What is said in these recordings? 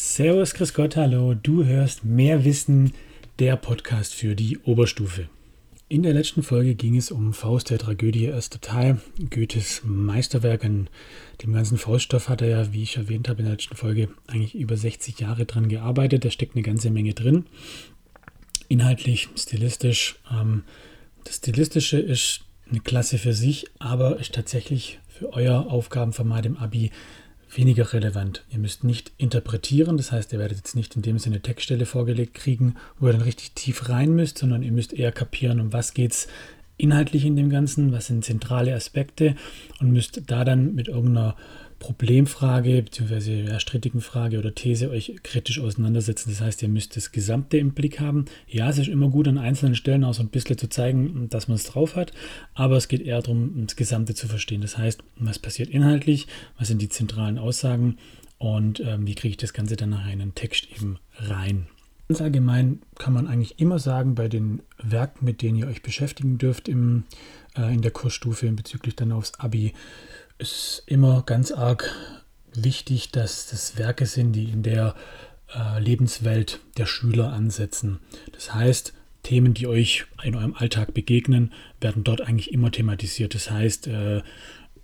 Servus, Chris Gott, hallo. Du hörst mehr Wissen, der Podcast für die Oberstufe. In der letzten Folge ging es um Faust der Tragödie, erster Teil, Goethes Meisterwerk. An dem ganzen Fauststoff hat er ja, wie ich erwähnt habe in der letzten Folge, eigentlich über 60 Jahre dran gearbeitet. Da steckt eine ganze Menge drin. Inhaltlich, stilistisch. Ähm, das Stilistische ist eine Klasse für sich, aber ist tatsächlich für euer Aufgabenformat im Abi weniger relevant. Ihr müsst nicht interpretieren, das heißt, ihr werdet jetzt nicht in dem Sinne Textstelle vorgelegt kriegen, wo ihr dann richtig tief rein müsst, sondern ihr müsst eher kapieren, um was geht es inhaltlich in dem Ganzen, was sind zentrale Aspekte und müsst da dann mit irgendeiner Problemfrage bzw. Strittigen Frage oder These euch kritisch auseinandersetzen. Das heißt, ihr müsst das Gesamte im Blick haben. Ja, es ist immer gut, an einzelnen Stellen auch so ein bisschen zu zeigen, dass man es drauf hat, aber es geht eher darum, das Gesamte zu verstehen. Das heißt, was passiert inhaltlich, was sind die zentralen Aussagen und ähm, wie kriege ich das Ganze dann nachher in einen Text eben rein. Ganz allgemein kann man eigentlich immer sagen, bei den Werken, mit denen ihr euch beschäftigen dürft im, äh, in der Kursstufe bezüglich dann aufs Abi, ist immer ganz arg wichtig, dass das Werke sind, die in der äh, Lebenswelt der Schüler ansetzen. Das heißt, Themen, die euch in eurem Alltag begegnen, werden dort eigentlich immer thematisiert. Das heißt, äh,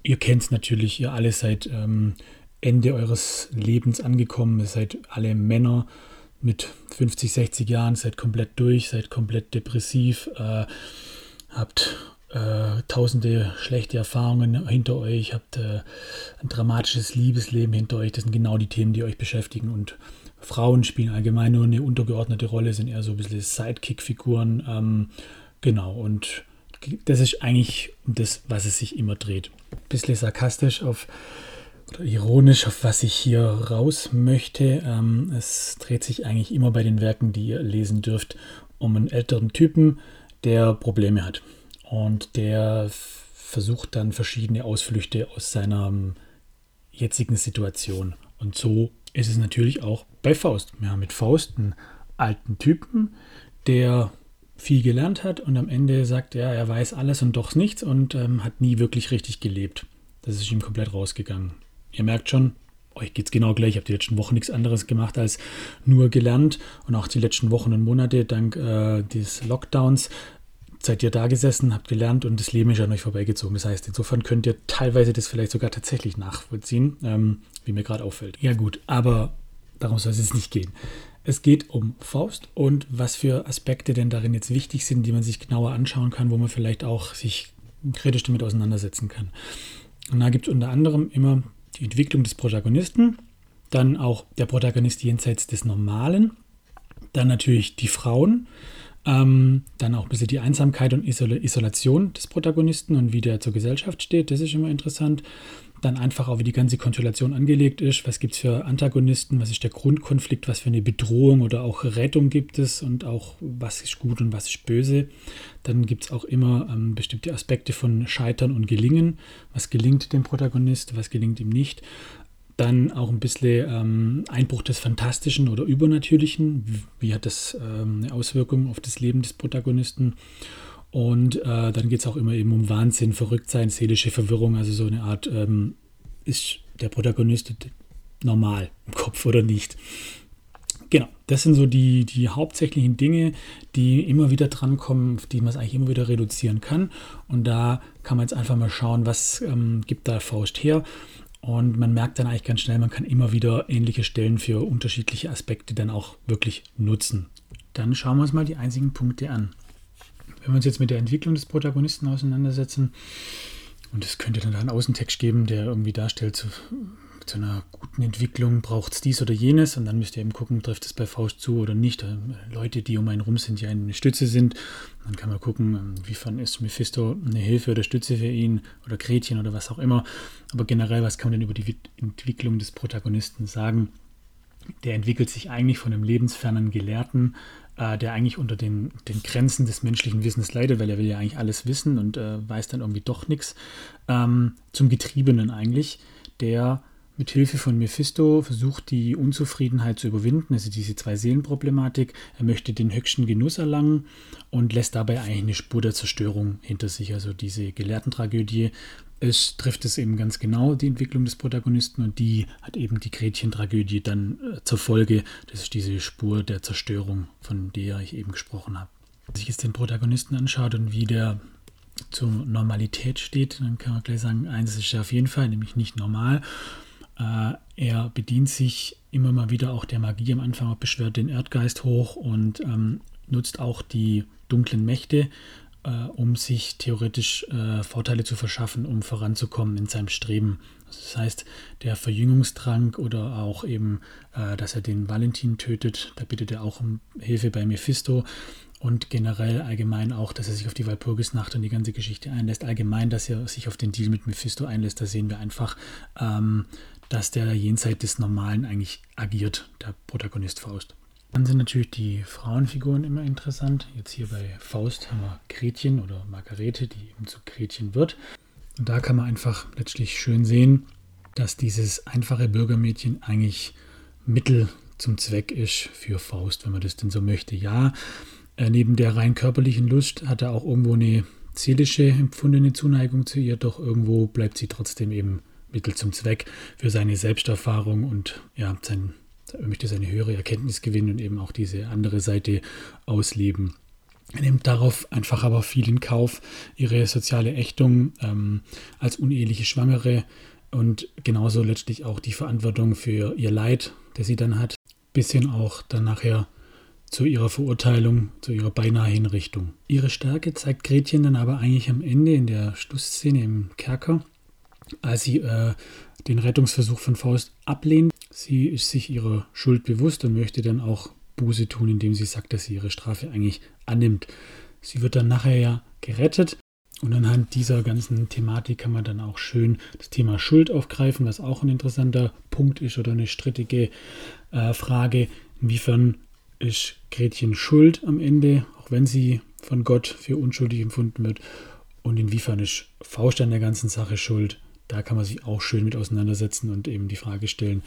ihr kennt es natürlich, ihr alle seid ähm, Ende eures Lebens angekommen, ihr seid alle Männer mit 50, 60 Jahren, seid komplett durch, seid komplett depressiv, äh, habt äh, tausende schlechte Erfahrungen hinter euch, habt äh, ein dramatisches Liebesleben hinter euch. Das sind genau die Themen, die euch beschäftigen. Und Frauen spielen allgemein nur eine untergeordnete Rolle, sind eher so ein bisschen Sidekick-Figuren. Ähm, genau, und das ist eigentlich das, was es sich immer dreht. Ein bisschen sarkastisch auf oder ironisch, auf was ich hier raus möchte. Ähm, es dreht sich eigentlich immer bei den Werken, die ihr lesen dürft, um einen älteren Typen, der Probleme hat. Und der versucht dann verschiedene Ausflüchte aus seiner ähm, jetzigen Situation. Und so ist es natürlich auch bei Faust. Wir haben mit Faust einen alten Typen, der viel gelernt hat und am Ende sagt, ja, er weiß alles und doch nichts und ähm, hat nie wirklich richtig gelebt. Das ist ihm komplett rausgegangen. Ihr merkt schon, euch geht es genau gleich. Ich habe die letzten Wochen nichts anderes gemacht als nur gelernt und auch die letzten Wochen und Monate dank äh, des Lockdowns seid ihr da gesessen, habt gelernt und das Leben ist an euch vorbeigezogen. Das heißt, insofern könnt ihr teilweise das vielleicht sogar tatsächlich nachvollziehen, ähm, wie mir gerade auffällt. Ja gut, aber darum soll es jetzt nicht gehen. Es geht um Faust und was für Aspekte denn darin jetzt wichtig sind, die man sich genauer anschauen kann, wo man vielleicht auch sich kritisch damit auseinandersetzen kann. Und da gibt es unter anderem immer die Entwicklung des Protagonisten, dann auch der Protagonist jenseits des Normalen, dann natürlich die Frauen, ähm, dann auch ein bisschen die Einsamkeit und Isol Isolation des Protagonisten und wie der zur Gesellschaft steht, das ist immer interessant. Dann einfach auch, wie die ganze Konstellation angelegt ist, was gibt es für Antagonisten, was ist der Grundkonflikt, was für eine Bedrohung oder auch Rettung gibt es und auch was ist gut und was ist böse. Dann gibt es auch immer ähm, bestimmte Aspekte von Scheitern und Gelingen. Was gelingt dem Protagonist, was gelingt ihm nicht. Dann auch ein bisschen ähm, Einbruch des Fantastischen oder Übernatürlichen. Wie, hat das ähm, eine Auswirkung auf das Leben des Protagonisten? Und äh, dann geht es auch immer eben um Wahnsinn, Verrücktsein, seelische Verwirrung. Also so eine Art, ähm, ist der Protagonist normal im Kopf oder nicht? Genau, das sind so die, die hauptsächlichen Dinge, die immer wieder drankommen, auf die man es eigentlich immer wieder reduzieren kann. Und da kann man jetzt einfach mal schauen, was ähm, gibt da Faust her. Und man merkt dann eigentlich ganz schnell, man kann immer wieder ähnliche Stellen für unterschiedliche Aspekte dann auch wirklich nutzen. Dann schauen wir uns mal die einzigen Punkte an. Wenn wir uns jetzt mit der Entwicklung des Protagonisten auseinandersetzen, und es könnte dann einen Außentext geben, der irgendwie darstellt, zu einer guten Entwicklung braucht es dies oder jenes und dann müsst ihr eben gucken, trifft es bei Faust zu oder nicht. Äh, Leute, die um einen rum sind, die eine Stütze sind. Dann kann man gucken, ähm, inwiefern ist Mephisto eine Hilfe oder Stütze für ihn oder Gretchen oder was auch immer. Aber generell, was kann man denn über die Entwicklung des Protagonisten sagen? Der entwickelt sich eigentlich von einem lebensfernen Gelehrten, äh, der eigentlich unter den, den Grenzen des menschlichen Wissens leidet, weil er will ja eigentlich alles wissen und äh, weiß dann irgendwie doch nichts, ähm, zum Getriebenen eigentlich, der mit Hilfe von Mephisto versucht die Unzufriedenheit zu überwinden, also diese zwei Seelenproblematik. Er möchte den höchsten Genuss erlangen und lässt dabei eigentlich eine Spur der Zerstörung hinter sich. Also diese Gelehrtentragödie, es trifft es eben ganz genau, die Entwicklung des Protagonisten und die hat eben die Gretchen-Tragödie dann äh, zur Folge. Das ist diese Spur der Zerstörung, von der ich eben gesprochen habe. Wenn sich jetzt den Protagonisten anschaut und wie der zur Normalität steht, dann kann man gleich sagen, eins ist ja auf jeden Fall, nämlich nicht normal. Äh, er bedient sich immer mal wieder auch der Magie. Am Anfang beschwört den Erdgeist hoch und ähm, nutzt auch die dunklen Mächte, äh, um sich theoretisch äh, Vorteile zu verschaffen, um voranzukommen in seinem Streben. Das heißt, der Verjüngungstrank oder auch eben, äh, dass er den Valentin tötet, da bittet er auch um Hilfe bei Mephisto und generell allgemein auch, dass er sich auf die Walpurgisnacht und die ganze Geschichte einlässt. Allgemein, dass er sich auf den Deal mit Mephisto einlässt, da sehen wir einfach, ähm, dass der jenseits des Normalen eigentlich agiert, der Protagonist Faust. Dann sind natürlich die Frauenfiguren immer interessant. Jetzt hier bei Faust haben wir Gretchen oder Margarete, die eben zu Gretchen wird. Und da kann man einfach letztlich schön sehen, dass dieses einfache Bürgermädchen eigentlich Mittel zum Zweck ist für Faust, wenn man das denn so möchte. Ja, äh, neben der rein körperlichen Lust hat er auch irgendwo eine seelische empfundene Zuneigung zu ihr, doch irgendwo bleibt sie trotzdem eben Mittel zum Zweck für seine Selbsterfahrung und ja, sein, er möchte seine höhere Erkenntnis gewinnen und eben auch diese andere Seite ausleben. Er nimmt darauf einfach aber viel in Kauf, ihre soziale Ächtung ähm, als uneheliche Schwangere und genauso letztlich auch die Verantwortung für ihr Leid, das sie dann hat, bis hin auch dann nachher zu ihrer Verurteilung, zu ihrer beinahe Hinrichtung. Ihre Stärke zeigt Gretchen dann aber eigentlich am Ende in der Schlussszene im Kerker, als sie äh, den Rettungsversuch von Faust ablehnt. Sie ist sich ihrer Schuld bewusst und möchte dann auch Buße tun, indem sie sagt, dass sie ihre Strafe eigentlich annimmt. Sie wird dann nachher ja gerettet und anhand dieser ganzen Thematik kann man dann auch schön das Thema Schuld aufgreifen, was auch ein interessanter Punkt ist oder eine strittige äh, Frage, inwiefern ist Gretchen schuld am Ende, auch wenn sie von Gott für unschuldig empfunden wird und inwiefern ist Faust an der ganzen Sache schuld da kann man sich auch schön mit auseinandersetzen und eben die Frage stellen,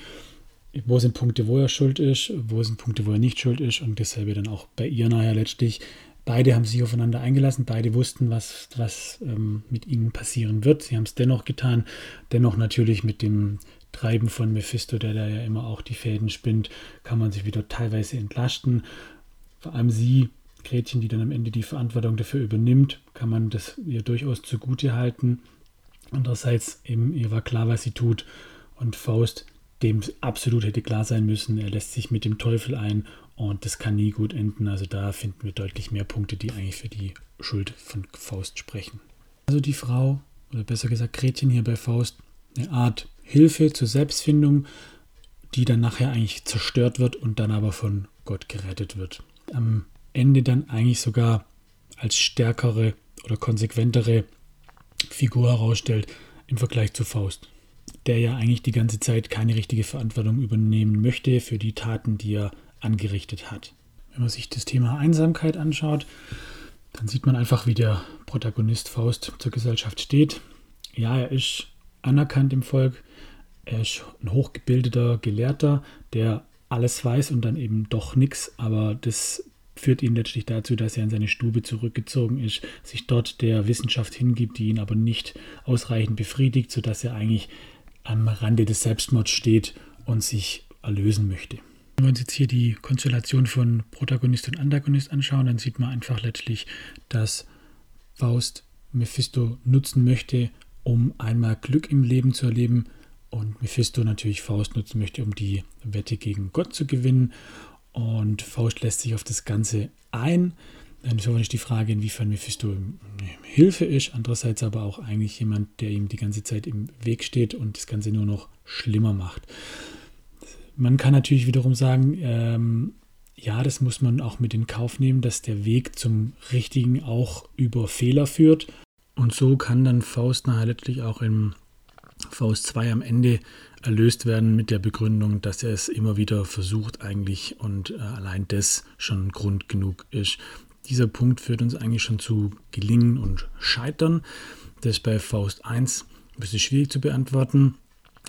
wo sind Punkte, wo er schuld ist, wo sind Punkte, wo er nicht schuld ist und dasselbe dann auch bei ihr nachher letztlich. Beide haben sich aufeinander eingelassen, beide wussten, was, was ähm, mit ihnen passieren wird. Sie haben es dennoch getan, dennoch natürlich mit dem Treiben von Mephisto, der da ja immer auch die Fäden spinnt, kann man sich wieder teilweise entlasten. Vor allem sie, Gretchen, die dann am Ende die Verantwortung dafür übernimmt, kann man das ihr durchaus zugute halten. Andererseits eben, ihr war klar, was sie tut. Und Faust, dem absolut hätte klar sein müssen, er lässt sich mit dem Teufel ein und das kann nie gut enden. Also da finden wir deutlich mehr Punkte, die eigentlich für die Schuld von Faust sprechen. Also die Frau, oder besser gesagt Gretchen hier bei Faust, eine Art Hilfe zur Selbstfindung, die dann nachher eigentlich zerstört wird und dann aber von Gott gerettet wird. Am Ende dann eigentlich sogar als stärkere oder konsequentere Figur herausstellt im Vergleich zu Faust, der ja eigentlich die ganze Zeit keine richtige Verantwortung übernehmen möchte für die Taten, die er angerichtet hat. Wenn man sich das Thema Einsamkeit anschaut, dann sieht man einfach, wie der Protagonist Faust zur Gesellschaft steht. Ja, er ist anerkannt im Volk, er ist ein hochgebildeter Gelehrter, der alles weiß und dann eben doch nichts, aber das führt ihn letztlich dazu, dass er in seine Stube zurückgezogen ist, sich dort der Wissenschaft hingibt, die ihn aber nicht ausreichend befriedigt, sodass er eigentlich am Rande des Selbstmords steht und sich erlösen möchte. Wenn wir uns jetzt hier die Konstellation von Protagonist und Antagonist anschauen, dann sieht man einfach letztlich, dass Faust Mephisto nutzen möchte, um einmal Glück im Leben zu erleben und Mephisto natürlich Faust nutzen möchte, um die Wette gegen Gott zu gewinnen. Und Faust lässt sich auf das Ganze ein. Dann ist aber nicht die Frage, inwiefern Mephisto Hilfe ist, andererseits aber auch eigentlich jemand, der ihm die ganze Zeit im Weg steht und das Ganze nur noch schlimmer macht. Man kann natürlich wiederum sagen, ähm, ja, das muss man auch mit in Kauf nehmen, dass der Weg zum Richtigen auch über Fehler führt. Und so kann dann Faust letztlich auch im Faust 2 am Ende erlöst werden mit der Begründung, dass er es immer wieder versucht eigentlich und äh, allein das schon Grund genug ist. Dieser Punkt führt uns eigentlich schon zu Gelingen und Scheitern. Das ist bei Faust 1 ein bisschen schwierig zu beantworten.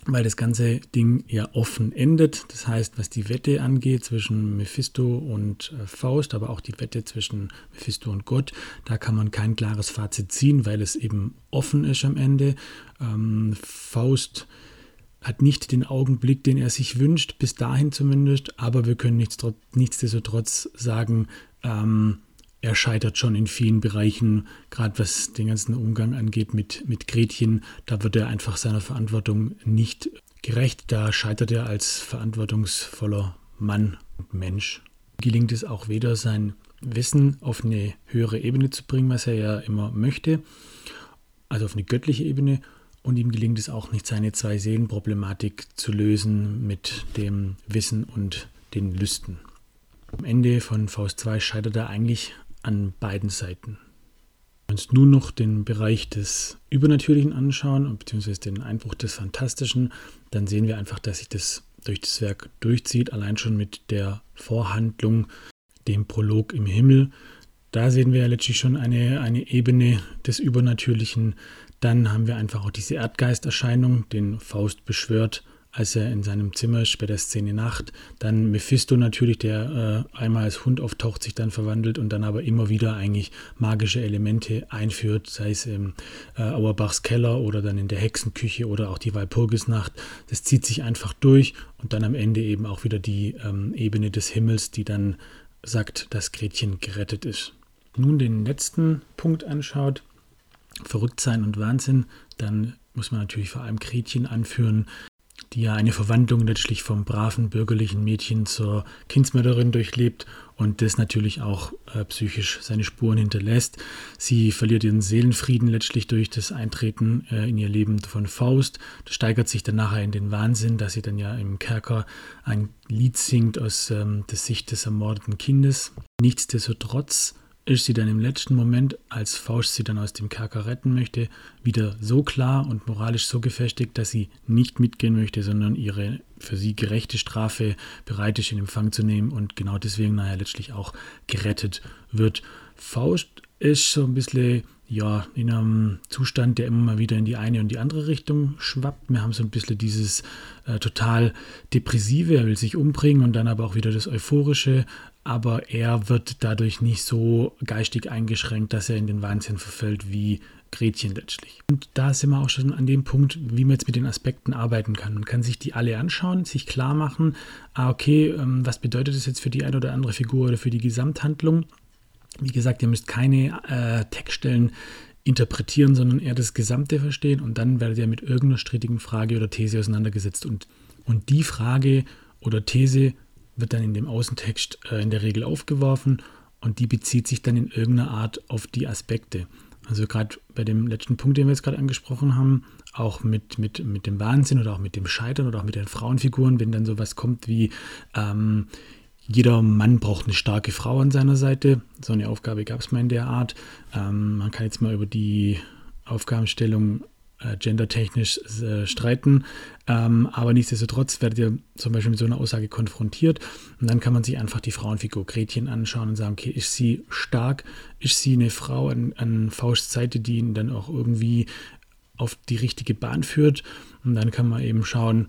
Weil das ganze Ding ja offen endet. Das heißt, was die Wette angeht zwischen Mephisto und äh, Faust, aber auch die Wette zwischen Mephisto und Gott, da kann man kein klares Fazit ziehen, weil es eben offen ist am Ende. Ähm, Faust hat nicht den Augenblick, den er sich wünscht, bis dahin zumindest, aber wir können nichts, nichtsdestotrotz sagen, ähm, er scheitert schon in vielen Bereichen, gerade was den ganzen Umgang angeht mit, mit Gretchen. Da wird er einfach seiner Verantwortung nicht gerecht. Da scheitert er als verantwortungsvoller Mann und Mensch. Gelingt es auch weder, sein Wissen auf eine höhere Ebene zu bringen, was er ja immer möchte, also auf eine göttliche Ebene. Und ihm gelingt es auch nicht, seine zwei Seelenproblematik zu lösen mit dem Wissen und den Lüsten. Am Ende von Faust 2 scheitert er eigentlich an beiden Seiten. Wenn wir uns nun noch den Bereich des Übernatürlichen anschauen, beziehungsweise den Einbruch des Fantastischen, dann sehen wir einfach, dass sich das durch das Werk durchzieht, allein schon mit der Vorhandlung, dem Prolog im Himmel. Da sehen wir ja letztlich schon eine, eine Ebene des Übernatürlichen. Dann haben wir einfach auch diese Erdgeisterscheinung, den Faust beschwört als er in seinem Zimmer der Szene Nacht. Dann Mephisto natürlich, der äh, einmal als Hund auftaucht, sich dann verwandelt und dann aber immer wieder eigentlich magische Elemente einführt, sei es im äh, Auerbachs Keller oder dann in der Hexenküche oder auch die Walpurgisnacht. Das zieht sich einfach durch und dann am Ende eben auch wieder die ähm, Ebene des Himmels, die dann sagt, dass Gretchen gerettet ist. Nun den letzten Punkt anschaut, Verrücktsein und Wahnsinn, dann muss man natürlich vor allem Gretchen anführen, die ja eine Verwandlung letztlich vom braven bürgerlichen Mädchen zur Kindsmörderin durchlebt und das natürlich auch äh, psychisch seine Spuren hinterlässt. Sie verliert ihren Seelenfrieden letztlich durch das Eintreten äh, in ihr Leben von Faust. Das steigert sich dann nachher in den Wahnsinn, dass sie dann ja im Kerker ein Lied singt aus ähm, der Sicht des ermordeten Kindes. Nichtsdestotrotz ist sie dann im letzten Moment, als Faust sie dann aus dem Kerker retten möchte, wieder so klar und moralisch so gefestigt, dass sie nicht mitgehen möchte, sondern ihre für sie gerechte Strafe bereit ist in Empfang zu nehmen und genau deswegen nachher letztlich auch gerettet wird. Faust ist so ein bisschen ja, in einem Zustand, der immer mal wieder in die eine und die andere Richtung schwappt. Wir haben so ein bisschen dieses äh, total depressive, er will sich umbringen und dann aber auch wieder das euphorische, aber er wird dadurch nicht so geistig eingeschränkt, dass er in den Wahnsinn verfällt wie Gretchen letztlich. Und da sind wir auch schon an dem Punkt, wie man jetzt mit den Aspekten arbeiten kann. Man kann sich die alle anschauen, sich klar machen, ah, okay, ähm, was bedeutet das jetzt für die eine oder andere Figur oder für die Gesamthandlung? Wie gesagt, ihr müsst keine äh, Textstellen interpretieren, sondern eher das Gesamte verstehen und dann werdet ihr mit irgendeiner strittigen Frage oder These auseinandergesetzt. Und, und die Frage oder These wird dann in dem Außentext äh, in der Regel aufgeworfen und die bezieht sich dann in irgendeiner Art auf die Aspekte. Also gerade bei dem letzten Punkt, den wir jetzt gerade angesprochen haben, auch mit, mit, mit dem Wahnsinn oder auch mit dem Scheitern oder auch mit den Frauenfiguren, wenn dann sowas kommt wie ähm, jeder Mann braucht eine starke Frau an seiner Seite. So eine Aufgabe gab es mal in der Art. Ähm, man kann jetzt mal über die Aufgabenstellung äh, gendertechnisch äh, streiten. Ähm, aber nichtsdestotrotz werdet ihr zum Beispiel mit so einer Aussage konfrontiert. Und dann kann man sich einfach die Frauenfigur Gretchen anschauen und sagen, okay, ist sie stark? Ist sie eine Frau an, an Fausts Seite, die ihn dann auch irgendwie auf die richtige Bahn führt? Und dann kann man eben schauen,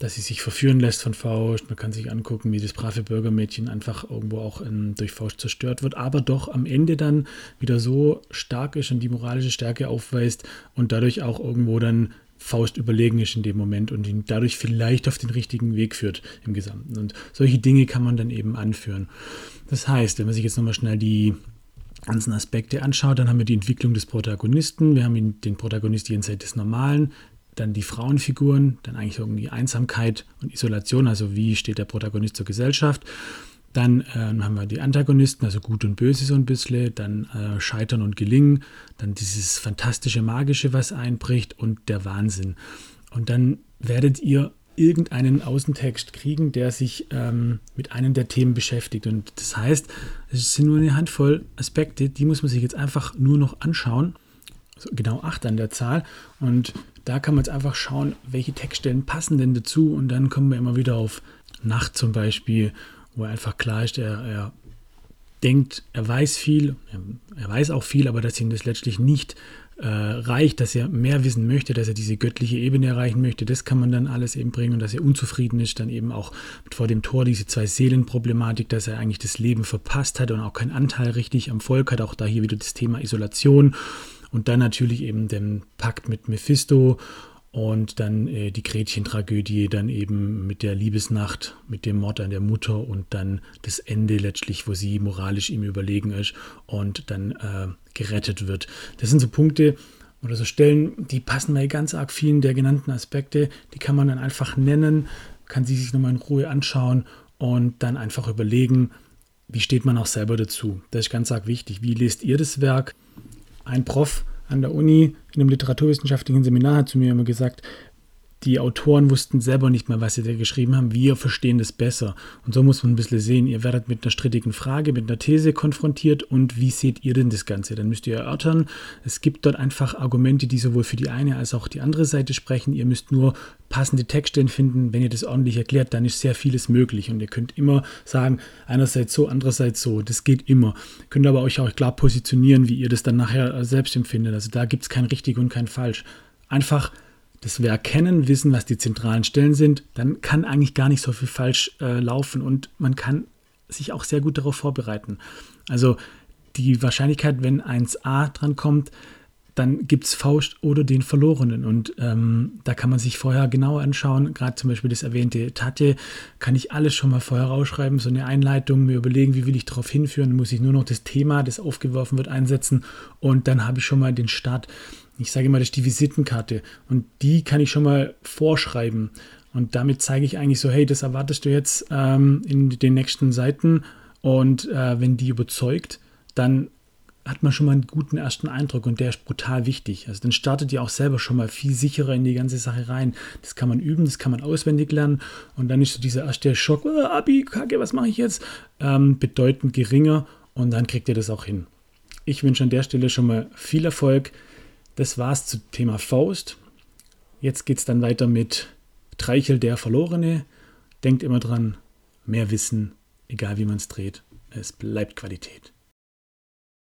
dass sie sich verführen lässt von Faust. Man kann sich angucken, wie das brave Bürgermädchen einfach irgendwo auch ähm, durch Faust zerstört wird, aber doch am Ende dann wieder so stark ist und die moralische Stärke aufweist und dadurch auch irgendwo dann Faust überlegen ist in dem Moment und ihn dadurch vielleicht auf den richtigen Weg führt im Gesamten. Und solche Dinge kann man dann eben anführen. Das heißt, wenn man sich jetzt nochmal schnell die ganzen Aspekte anschaut, dann haben wir die Entwicklung des Protagonisten, wir haben den Protagonist jenseits des Normalen, dann die Frauenfiguren, dann eigentlich irgendwie Einsamkeit und Isolation, also wie steht der Protagonist zur Gesellschaft. Dann äh, haben wir die Antagonisten, also Gut und Böse so ein bisschen, dann äh, Scheitern und Gelingen, dann dieses fantastische, magische, was einbricht und der Wahnsinn. Und dann werdet ihr irgendeinen Außentext kriegen, der sich ähm, mit einem der Themen beschäftigt. Und das heißt, es sind nur eine Handvoll Aspekte, die muss man sich jetzt einfach nur noch anschauen. Genau acht an der Zahl. Und da kann man jetzt einfach schauen, welche Textstellen passen denn dazu. Und dann kommen wir immer wieder auf Nacht zum Beispiel, wo einfach klar ist, er, er denkt, er weiß viel, er, er weiß auch viel, aber dass ihn das letztlich nicht äh, reicht, dass er mehr wissen möchte, dass er diese göttliche Ebene erreichen möchte, das kann man dann alles eben bringen. Und dass er unzufrieden ist, dann eben auch vor dem Tor diese zwei Seelenproblematik, dass er eigentlich das Leben verpasst hat und auch keinen Anteil richtig am Volk hat, auch da hier wieder das Thema Isolation und dann natürlich eben den Pakt mit Mephisto und dann äh, die Gretchen-Tragödie, dann eben mit der Liebesnacht, mit dem Mord an der Mutter und dann das Ende letztlich, wo sie moralisch ihm überlegen ist und dann äh, gerettet wird. Das sind so Punkte oder so Stellen, die passen bei ganz arg vielen der genannten Aspekte. Die kann man dann einfach nennen, kann sie sich nochmal in Ruhe anschauen und dann einfach überlegen, wie steht man auch selber dazu. Das ist ganz arg wichtig. Wie lest ihr das Werk? Ein Prof an der Uni in einem literaturwissenschaftlichen Seminar hat zu mir immer gesagt, die Autoren wussten selber nicht mal, was sie da geschrieben haben. Wir verstehen das besser. Und so muss man ein bisschen sehen. Ihr werdet mit einer strittigen Frage, mit einer These konfrontiert. Und wie seht ihr denn das Ganze? Dann müsst ihr erörtern. Es gibt dort einfach Argumente, die sowohl für die eine als auch die andere Seite sprechen. Ihr müsst nur passende Texte finden. Wenn ihr das ordentlich erklärt, dann ist sehr vieles möglich. Und ihr könnt immer sagen, einerseits so, andererseits so. Das geht immer. Ihr könnt aber euch auch klar positionieren, wie ihr das dann nachher selbst empfindet. Also da gibt es kein richtig und kein falsch. Einfach das wir erkennen, wissen, was die zentralen Stellen sind, dann kann eigentlich gar nicht so viel falsch äh, laufen und man kann sich auch sehr gut darauf vorbereiten. Also die Wahrscheinlichkeit, wenn 1a dran kommt, dann gibt es Faust oder den Verlorenen. Und ähm, da kann man sich vorher genauer anschauen. Gerade zum Beispiel das erwähnte Tate, kann ich alles schon mal vorher rausschreiben, so eine Einleitung, mir überlegen, wie will ich darauf hinführen. Muss ich nur noch das Thema, das aufgeworfen wird, einsetzen. Und dann habe ich schon mal den Start ich sage immer, das ist die Visitenkarte und die kann ich schon mal vorschreiben. Und damit zeige ich eigentlich so, hey, das erwartest du jetzt ähm, in den nächsten Seiten. Und äh, wenn die überzeugt, dann hat man schon mal einen guten ersten Eindruck und der ist brutal wichtig. Also dann startet ihr auch selber schon mal viel sicherer in die ganze Sache rein. Das kann man üben, das kann man auswendig lernen und dann ist so dieser erste Schock, oh, Abi, Kacke, was mache ich jetzt, ähm, bedeutend geringer und dann kriegt ihr das auch hin. Ich wünsche an der Stelle schon mal viel Erfolg. Das war's zum Thema Faust. Jetzt geht's dann weiter mit Treichel der Verlorene. Denkt immer dran, mehr Wissen, egal wie man es dreht, es bleibt Qualität.